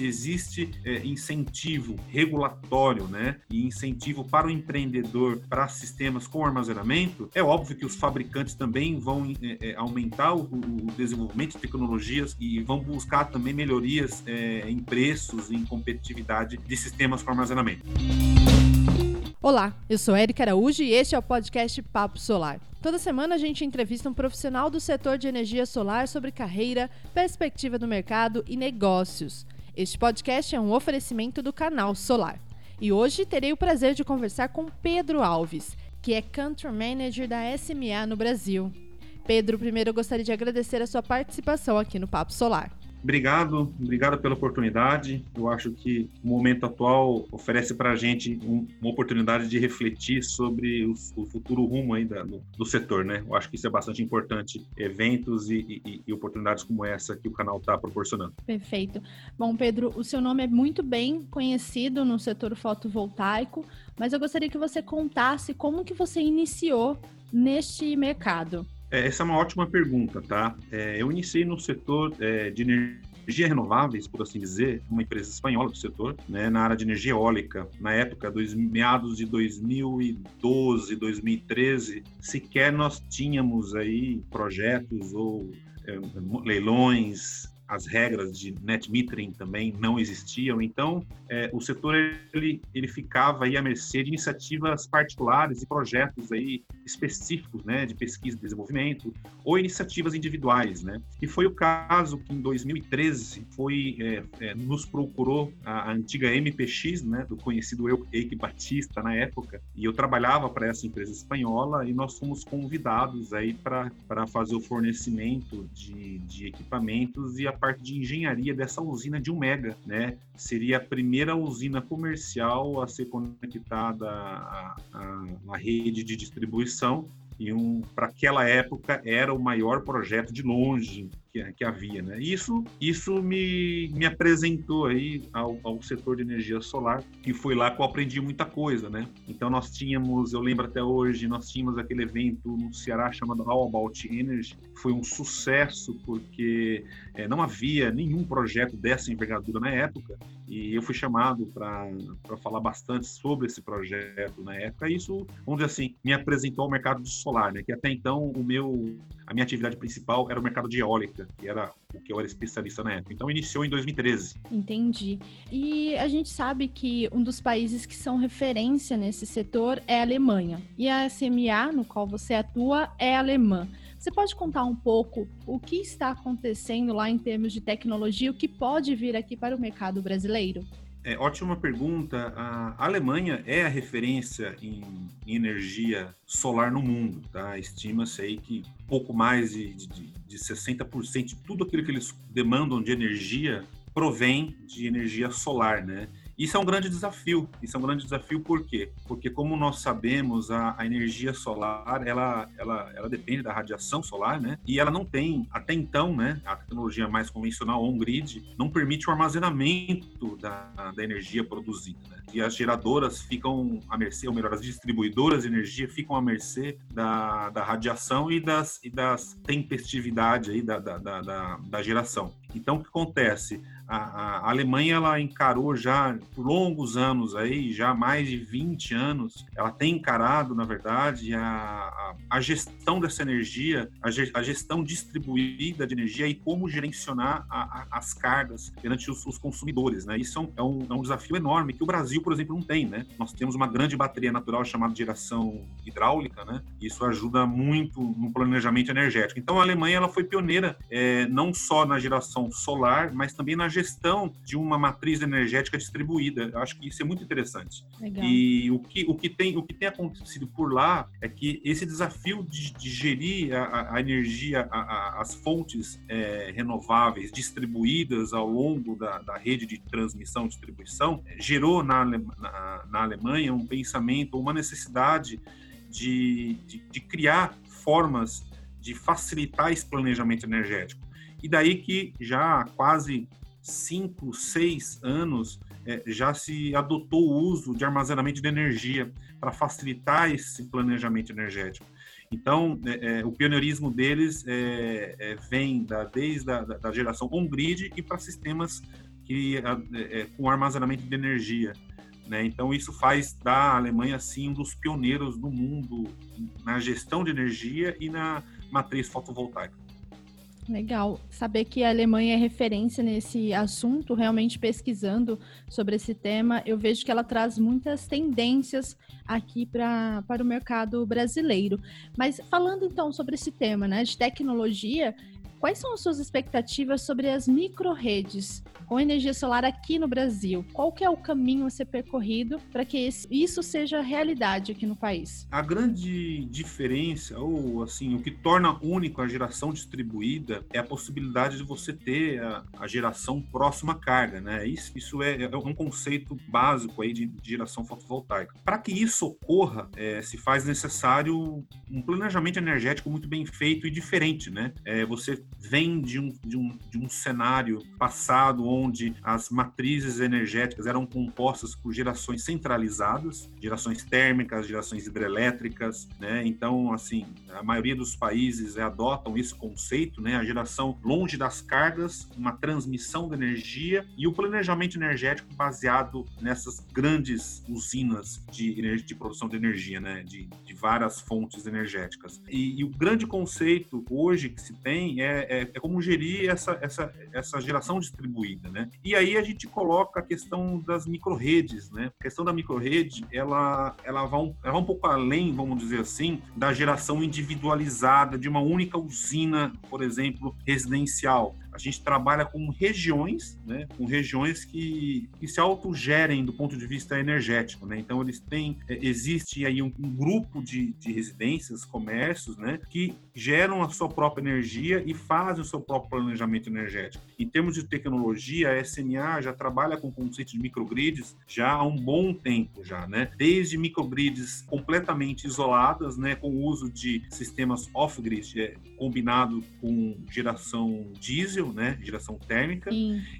se existe é, incentivo regulatório, né, e incentivo para o empreendedor para sistemas com armazenamento, é óbvio que os fabricantes também vão é, é aumentar o, o, desenvolvimento de tecnologias e vão buscar também melhorias é, em preços, em competitividade de sistemas com armazenamento. Olá, eu sou Erika Araújo e este é o podcast Papo Solar. Toda semana a gente entrevista um profissional do setor de energia solar sobre carreira, perspectiva do mercado e negócios. Este podcast é um oferecimento do canal Solar. E hoje terei o prazer de conversar com Pedro Alves, que é Country Manager da SMA no Brasil. Pedro, primeiro eu gostaria de agradecer a sua participação aqui no Papo Solar. Obrigado, obrigado pela oportunidade. Eu acho que o momento atual oferece para a gente um, uma oportunidade de refletir sobre o, o futuro rumo aí da, do, do, setor, né? Eu acho que isso é bastante importante, eventos e, e, e oportunidades como essa que o canal está proporcionando. Perfeito. Bom, Pedro, o seu nome é muito bem conhecido no setor fotovoltaico, mas eu gostaria que você contasse como que você iniciou neste mercado. É, essa é uma ótima pergunta, tá? É, eu iniciei no setor é, de energia renováveis, por assim dizer, uma empresa espanhola do setor, né, na área de energia eólica. Na época, dois, meados de 2012, 2013, sequer nós tínhamos aí projetos ou leilões as regras de net metering também não existiam, então é, o setor ele, ele ficava aí à mercê de iniciativas particulares e projetos aí específicos, né, de pesquisa e desenvolvimento, ou iniciativas individuais, né, e foi o caso que em 2013 foi, é, é, nos procurou a, a, antiga MPX, né, do conhecido Eike Batista na época, e eu trabalhava para essa empresa espanhola e nós fomos convidados aí para fazer o fornecimento de, de equipamentos e a parte de engenharia dessa usina de 1 mega, né? Seria a primeira usina comercial a ser conectada à, à, à rede de distribuição e um, para aquela época era o maior projeto de longe que, que havia, né? Isso, isso me, me apresentou aí ao, ao setor de energia solar, que foi lá que eu aprendi muita coisa, né? Então nós tínhamos, eu lembro até hoje, nós tínhamos aquele evento no Ceará chamado All About Energy, foi um sucesso porque é, não havia nenhum projeto dessa envergadura na época e eu fui chamado para falar bastante sobre esse projeto na época. E isso, vamos dizer assim, me apresentou ao mercado de solar, né? Que até então o meu a minha atividade principal era o mercado de eólica, que era o que eu era especialista na época. Então, iniciou em 2013. Entendi. E a gente sabe que um dos países que são referência nesse setor é a Alemanha. E a SMA, no qual você atua, é alemã. Você pode contar um pouco o que está acontecendo lá em termos de tecnologia, o que pode vir aqui para o mercado brasileiro? É, ótima pergunta. A Alemanha é a referência em, energia solar no mundo. Tá? Estima-se aí que pouco mais de, de, de 60% de tudo aquilo que eles demandam de energia provém de energia solar, né? Isso é um grande desafio. Isso é um grande desafio por quê? Porque como nós sabemos, a, a, energia solar, ela, ela, ela depende da radiação solar, né? E ela não tem, até então, né? A tecnologia mais convencional, on-grid, não permite o armazenamento da, da energia produzida, né? E as geradoras ficam à mercê, ou melhor, as distribuidoras de energia ficam à mercê da, da radiação e das, e das tempestividade aí da, da, da, da geração. Então, o que acontece? A, a, Alemanha ela encarou já por longos anos aí, já mais de 20 anos, ela tem encarado, na verdade, a, a, gestão dessa energia, a, ge, a, gestão distribuída de energia e como gerenciar as cargas perante os, os consumidores, né? Isso é um, é um, desafio enorme que o Brasil, por exemplo, não tem, né? Nós temos uma grande bateria natural chamada geração hidráulica, né? Isso ajuda muito no planejamento energético. Então, a Alemanha ela foi pioneira é, não só na geração geração solar, mas também na gestão de uma matriz energética distribuída. Eu acho que isso é muito interessante. Legal. E o que, o, que tem, o que tem acontecido por lá é que esse desafio de, de gerir a, a energia, a, a, as fontes é, renováveis distribuídas ao longo da, da rede de transmissão e distribuição, gerou na, na, na Alemanha um pensamento, uma necessidade de, de, de criar formas de facilitar esse planejamento energético. E daí que já há quase cinco, seis anos é, já se adotou o uso de armazenamento de energia para facilitar esse planejamento energético. Então, é, é, o pioneirismo deles é, é, vem da, desde a da, da geração on-grid e para sistemas que é, com armazenamento de energia. Né? Então, isso faz da Alemanha, assim, um dos pioneiros do mundo na gestão de energia e na matriz fotovoltaica. Legal. Saber que a Alemanha é referência nesse assunto, realmente pesquisando sobre esse tema, eu vejo que ela traz muitas tendências aqui pra, para o mercado brasileiro. Mas falando então sobre esse tema né, de tecnologia, Quais são as suas expectativas sobre as microredes com energia solar aqui no Brasil? Qual que é o caminho a ser percorrido para que isso seja realidade aqui no país? A grande diferença, ou assim, o que torna único a geração distribuída é a possibilidade de você ter a, a geração próxima à carga, né? Isso, isso é, é, um conceito básico aí de, de geração fotovoltaica. Para que isso ocorra, é, se faz necessário um planejamento energético muito bem feito e diferente, né? É, você vem de um, de, um, de um cenário passado onde as matrizes energéticas eram compostas por gerações centralizadas, gerações térmicas, gerações hidrelétricas, né? Então, assim, a maioria dos países adotam esse conceito, né? A geração longe das cargas, uma transmissão de energia e o planejamento energético baseado nessas grandes usinas de, de produção de energia, né? De, de várias fontes energéticas. E, e o grande conceito hoje que se tem é é, é, como gerir essa, essa, essa geração distribuída, né? E aí a gente coloca a questão das microredes, né? A questão da microrede, ela, ela, um, ela vai um pouco além, vamos dizer assim, da geração individualizada de uma única usina, por exemplo, residencial. A gente trabalha com regiões, né, com regiões que, que se autogerem do ponto de vista energético, né? Então eles têm, é, existe aí um, um grupo de, de residências, comércios, né, que geram a sua própria energia e fazem o seu próprio planejamento energético. Em termos de tecnologia, a SMA já trabalha com o conceito de microgrids já há um bom tempo já, né? Desde microgrids completamente isoladas, né, com o uso de sistemas off-grid, é, combinado com geração diesel né, geração térmica,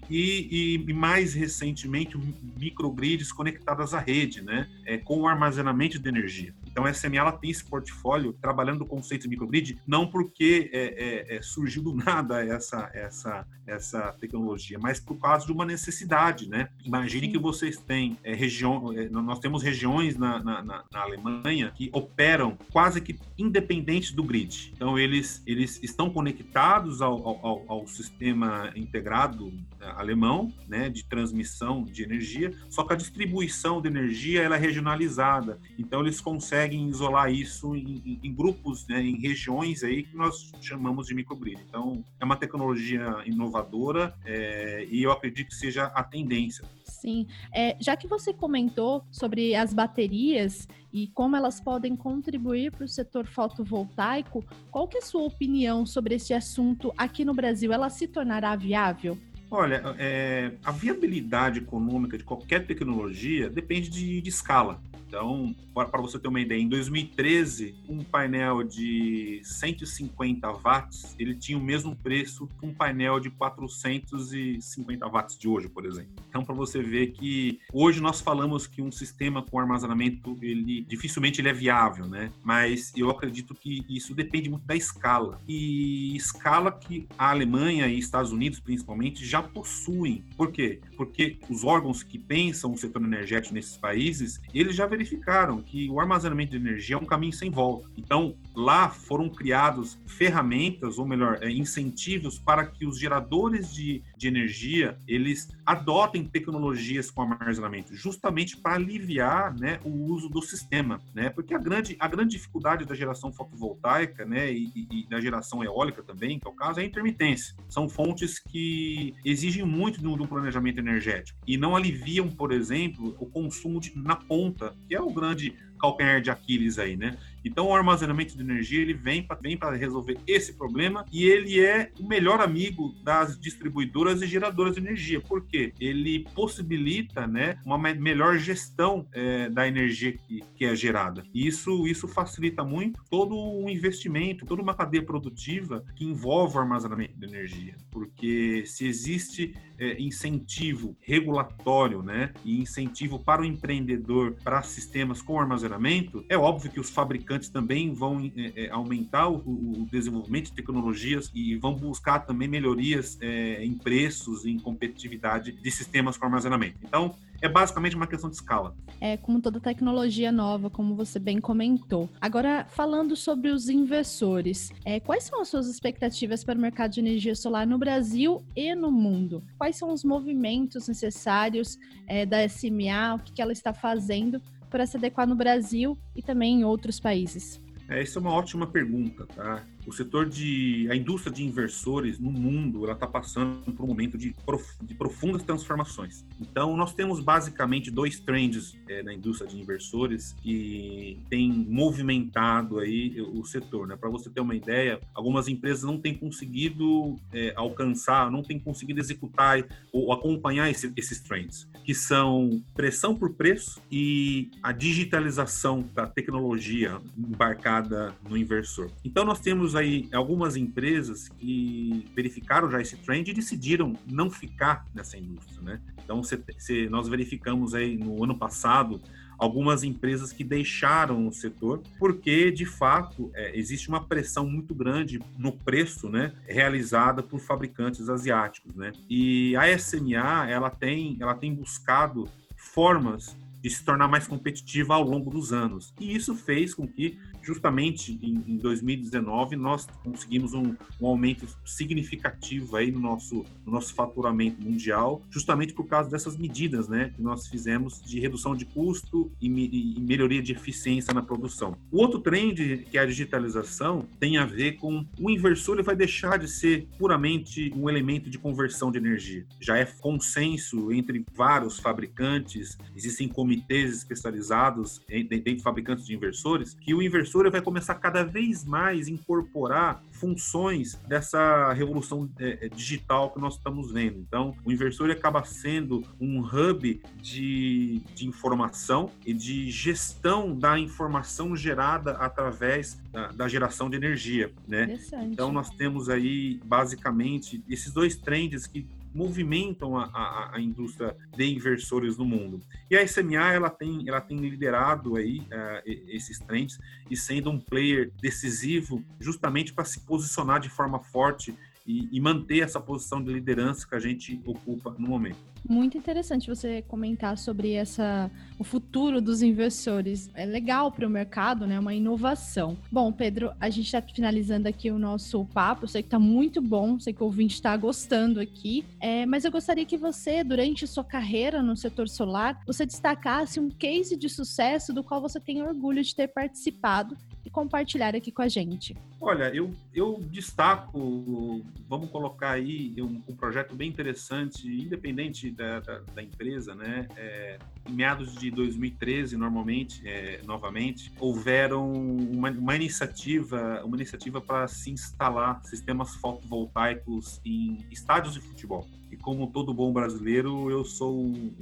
e, e, mais recentemente microgrids conectadas à rede, né, é, com o armazenamento de energia. Então, a SMA ela tem esse portfólio trabalhando o conceito de microgrid, não porque é, é, é, surgiu do nada essa, essa, essa tecnologia, mas por causa de uma necessidade, né? Imagine Sim. que vocês têm é, região, é, nós temos regiões na, na, na, Alemanha que operam quase que independentes do grid. Então, eles, eles estão conectados ao, ao, ao sistema integrado é, alemão, né, de transmissão de energia, só que a distribuição de energia ela é regionalizada. Então, eles conseguem conseguem isolar isso em, em grupos, né, em regiões aí que nós chamamos de microgrid. Então, é uma tecnologia inovadora é, e eu acredito que seja a tendência. Sim. É, já que você comentou sobre as baterias e como elas podem contribuir para o setor fotovoltaico, qual que é a sua opinião sobre esse assunto aqui no Brasil? Ela se tornará viável? Olha, é, a viabilidade econômica de qualquer tecnologia depende de, de escala. Então, para você ter uma ideia, em 2013, um painel de 150 watts, ele tinha o mesmo preço que um painel de 450 watts de hoje, por exemplo. Então, para você ver que hoje nós falamos que um sistema com armazenamento, ele dificilmente ele é viável, né? Mas eu acredito que isso depende muito da escala. E escala que a Alemanha e Estados Unidos, principalmente, já possuem. Por quê? Porque os órgãos que pensam o setor energético nesses países, eles já verificaram que o armazenamento de energia é um caminho sem volta. Então, lá foram criados ferramentas, ou melhor, é, incentivos para que os geradores de, de energia, eles adotem tecnologias com armazenamento, justamente para aliviar né, o uso do sistema. Né? Porque a grande, a grande dificuldade da geração fotovoltaica né, e, e, da geração eólica também, que é o caso, é a intermitência. São fontes que exigem muito do, do planejamento energético e não aliviam, por exemplo, o consumo de, na ponta que é o grande calcanhar de Aquiles aí, né? Então, o armazenamento de energia ele vem para resolver esse problema e ele é o melhor amigo das distribuidoras e geradoras de energia. Por quê? Ele possibilita né, uma melhor gestão é, da energia que, que é gerada. E isso, isso facilita muito todo o investimento, toda uma cadeia produtiva que envolve o armazenamento de energia. Porque se existe é, incentivo regulatório né, e incentivo para o empreendedor para sistemas com armazenamento, é óbvio que os fabricantes fabricantes também vão é, aumentar o, o, desenvolvimento de tecnologias e vão buscar também melhorias é, em preços, em competitividade de sistemas com armazenamento. Então, é basicamente uma questão de escala. É como toda tecnologia nova, como você bem comentou. Agora, falando sobre os inversores, é, quais são as suas expectativas para o mercado de energia solar no Brasil e no mundo? Quais são os movimentos necessários é, da SMA? O que ela está fazendo para se adequar no Brasil e também em outros países? É, essa é uma ótima pergunta, tá? O setor de a indústria de inversores no mundo ela está passando por um momento de, prof, de, profundas transformações. Então nós temos basicamente dois trends é, na indústria de inversores que tem movimentado aí o setor. Né? Para você ter uma ideia, algumas empresas não têm conseguido é, alcançar, não têm conseguido executar ou acompanhar esse, esses trends, que são pressão por preço e a digitalização da tecnologia embarcada no inversor. Então nós temos aí algumas empresas que verificaram já esse trend e decidiram não ficar nessa indústria, né? Então, se, se nós verificamos aí no ano passado algumas empresas que deixaram o setor, porque de fato é, existe uma pressão muito grande no preço, né, realizada por fabricantes asiáticos, né? E a SMA ela tem ela tem buscado formas de se tornar mais competitiva ao longo dos anos. E isso fez com que justamente em, em 2019 nós conseguimos um, um, aumento significativo aí no nosso, no nosso faturamento mundial, justamente por causa dessas medidas, né, que nós fizemos de redução de custo e, e melhoria de eficiência na produção. O outro trend, que é a digitalização, tem a ver com o inversor ele vai deixar de ser puramente um elemento de conversão de energia. Já é consenso entre vários fabricantes, existem comitês especializados dentro de fabricantes de inversores, que o inversor professora vai começar cada vez mais a incorporar funções dessa revolução é, é, digital que nós estamos vendo. Então, o inversor acaba sendo um hub de, de informação e de gestão da informação gerada através da, da geração de energia, né? Então, nós temos aí basicamente esses dois trends que movimentam a, a, a, indústria de inversores no mundo. E a SMA ela tem, ela tem liderado aí uh, esses trends e sendo um player decisivo justamente para se posicionar de forma forte e, e, manter essa posição de liderança que a gente ocupa no momento. Muito interessante você comentar sobre essa o futuro dos investidores. É legal para o mercado, né? Uma inovação. Bom, Pedro, a gente está finalizando aqui o nosso papo. Eu sei que está muito bom, sei que o ouvinte está gostando aqui. É, mas eu gostaria que você, durante sua carreira no setor solar, você destacasse um case de sucesso do qual você tem orgulho de ter participado e compartilhar aqui com a gente. Olha, eu, eu destaco, vamos colocar aí um, um projeto bem interessante, independente da, da, da empresa, né? É, em meados de 2013, normalmente, é, novamente, houveram uma, uma iniciativa, uma iniciativa para se instalar sistemas fotovoltaicos em estádios de futebol. E como todo bom brasileiro, eu sou um,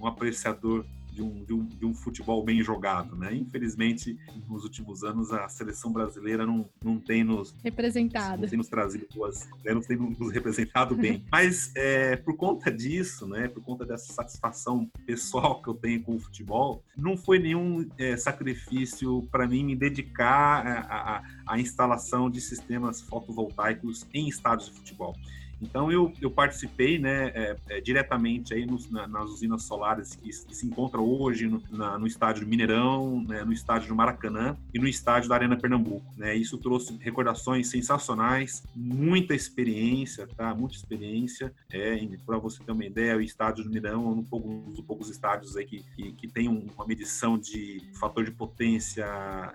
um apreciador de um, de um, de um futebol bem jogado, né? Infelizmente, nos últimos anos, a seleção brasileira não, não tem nos representado, não tem nos trazido boas, né? não tem nos representado bem. Mas é, por conta disso, né? Por conta dessa satisfação pessoal que eu tenho com o futebol, não foi nenhum é, sacrifício para mim me dedicar à instalação de sistemas fotovoltaicos em estádios de futebol. Então eu, eu participei né, é, é, diretamente aí nos, na, nas usinas solares que, que se encontram hoje no, na, no estádio do Mineirão, né, no estádio do Maracanã e no estádio da Arena Pernambuco. Né? Isso trouxe recordações sensacionais, muita experiência, tá? Muita experiência. É, Para você ter uma ideia, o estádio do Mineirão é um, pouco, um dos poucos estádios aí que, que, que tem uma medição de fator de potência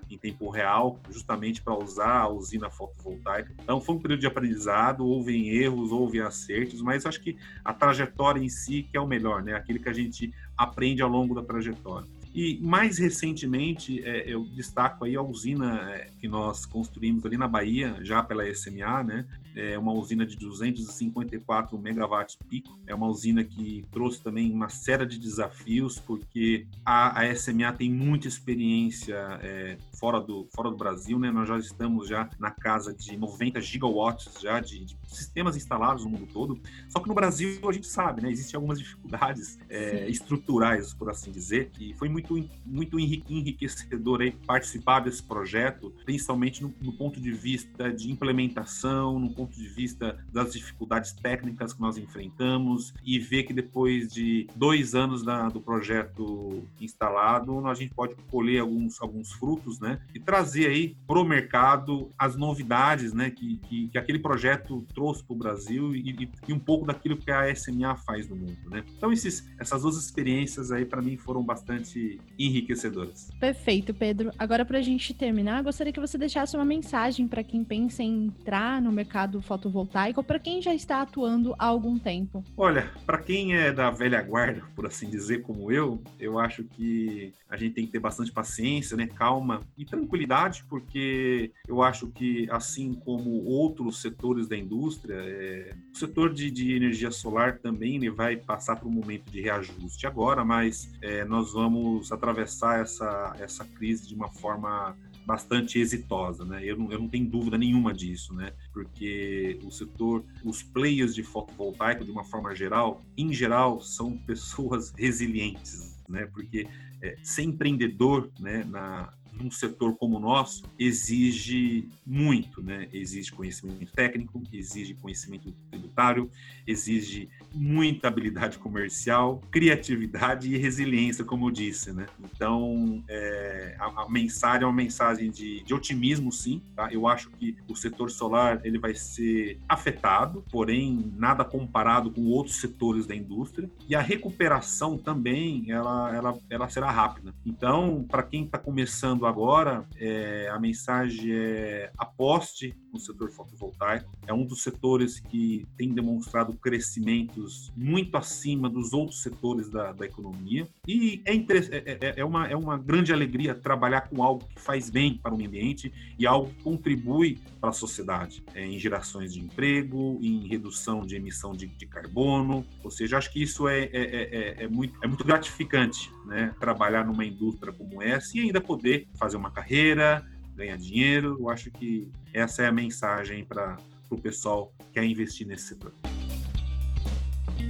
em tempo real, justamente para usar a usina fotovoltaica. Então foi um período de aprendizado, houve erros, houve acertos, mas acho que a trajetória em si que é o melhor, né? Aquilo que a gente aprende ao longo da trajetória. E mais recentemente, é, eu destaco aí a usina é, que nós construímos ali na Bahia, já pela SMA, né? É uma usina de 254 megawatts pico. É uma usina que trouxe também uma série de desafios, porque a, a SMA tem muita experiência é, fora, do, fora do Brasil, né? Nós já estamos já na casa de 90 gigawatts já de, de sistemas instalados no mundo todo. Só que no Brasil a gente sabe, né? Existem algumas dificuldades é, estruturais, por assim dizer, e foi muito muito, enriquecedor aí participar desse projeto, principalmente no, no, ponto de vista de implementação, no ponto de vista das dificuldades técnicas que nós enfrentamos e ver que depois de dois anos da, do projeto instalado, a gente pode colher alguns, alguns frutos, né? E trazer aí para o mercado as novidades, né? Que, que, que aquele projeto trouxe para o Brasil e, e, um pouco daquilo que a SMA faz no mundo, né? Então, esses, essas duas experiências aí, para mim, foram bastante enriquecedoras. Perfeito, Pedro. Agora, para a gente terminar, gostaria que você deixasse uma mensagem para quem pensa em entrar no mercado fotovoltaico ou para quem já está atuando há algum tempo. Olha, para quem é da velha guarda, por assim dizer, como eu, eu acho que a gente tem que ter bastante paciência, né, calma e tranquilidade, porque eu acho que, assim como outros setores da indústria, é, o setor de, de, energia solar também vai passar por um momento de reajuste agora, mas é, nós vamos atravessar essa, essa crise de uma forma bastante exitosa, né? Eu não, eu não tenho dúvida nenhuma disso, né? Porque o setor, os players de fotovoltaico, de uma forma geral, em geral, são pessoas resilientes, né? Porque é, ser empreendedor, né, na, num setor como o nosso exige muito, né? Exige conhecimento técnico, exige conhecimento tributário, exige muita habilidade comercial, criatividade e resiliência, como eu disse, né? Então, é, a, a, mensagem é uma mensagem de, de, otimismo, sim. Tá? Eu acho que o setor solar ele vai ser afetado, porém nada comparado com outros setores da indústria. E a recuperação também, ela, ela, ela será rápida. Então, para quem está começando agora, é, a mensagem é aposte no setor fotovoltaico. É um dos setores que tem demonstrado crescimentos muito acima dos outros setores da, da economia. E é, é, é, é, uma, é uma grande alegria trabalhar com algo que faz bem para o meio ambiente e algo que contribui para a sociedade, é, em gerações de emprego, em redução de emissão de, de carbono. Ou seja, acho que isso é, é, é, é muito, é muito gratificante né? trabalhar numa indústria como essa e ainda poder fazer uma carreira, ganhar dinheiro. Eu acho que essa é a mensagem para o pessoal que quer investir nesse setor.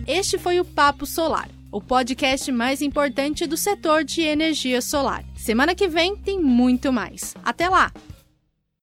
Este foi o Papo Solar, o podcast mais importante do setor de energia solar. Semana que vem tem muito mais. Até lá!